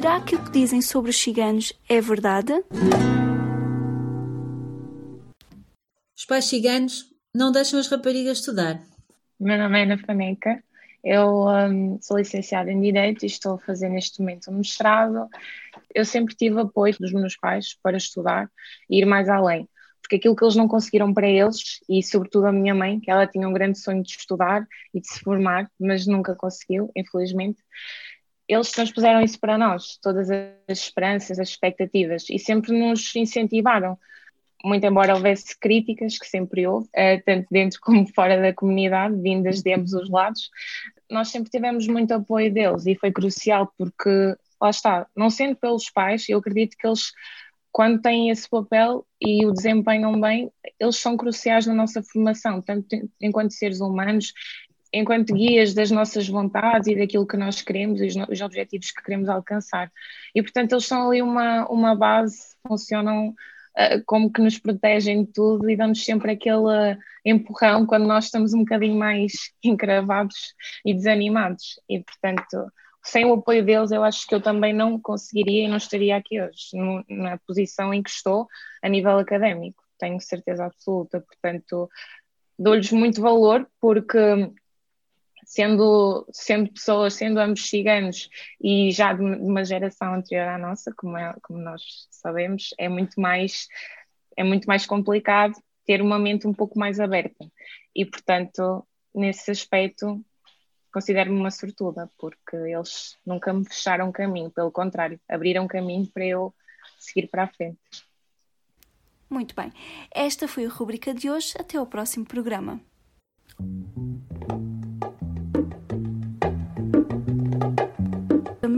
Será que o que dizem sobre os ciganos é verdade? Os pais ciganos não deixam as raparigas estudar. Meu nome é Ana Faneca, eu um, sou licenciada em Direito e estou a fazer neste momento um mestrado. Eu sempre tive apoio dos meus pais para estudar e ir mais além, porque aquilo que eles não conseguiram para eles, e sobretudo a minha mãe, que ela tinha um grande sonho de estudar e de se formar, mas nunca conseguiu, infelizmente, eles transpuseram isso para nós, todas as esperanças, as expectativas, e sempre nos incentivaram. Muito embora houvesse críticas, que sempre houve, eh, tanto dentro como fora da comunidade, vindas de ambos os lados, nós sempre tivemos muito apoio deles e foi crucial porque, lá está, não sendo pelos pais, eu acredito que eles, quando têm esse papel e o desempenham bem, eles são cruciais na nossa formação, tanto enquanto seres humanos enquanto guias das nossas vontades e daquilo que nós queremos e os, os, objetivos que queremos alcançar. E, portanto, eles são ali uma, uma base, funcionam uh, como que nos protegem de tudo e dão-nos sempre aquele empurrão quando nós estamos um bocadinho mais encravados e desanimados. E, portanto, sem o apoio deles, eu acho que eu também não conseguiria e não estaria aqui hoje, no, na posição em que estou a nível académico. Tenho certeza absoluta, portanto, dou-lhes muito valor porque sendo, sendo pessoas, sendo ambos ciganos e já de uma geração anterior à nossa, como, é, como nós sabemos, é muito mais é muito mais complicado ter uma mente um pouco mais aberta e portanto nesse aspecto considero-me uma sortuda porque eles nunca me fecharam caminho, pelo contrário, abriram caminho para eu seguir para a frente. Muito bem, esta foi a rubrica de hoje. Até ao próximo programa.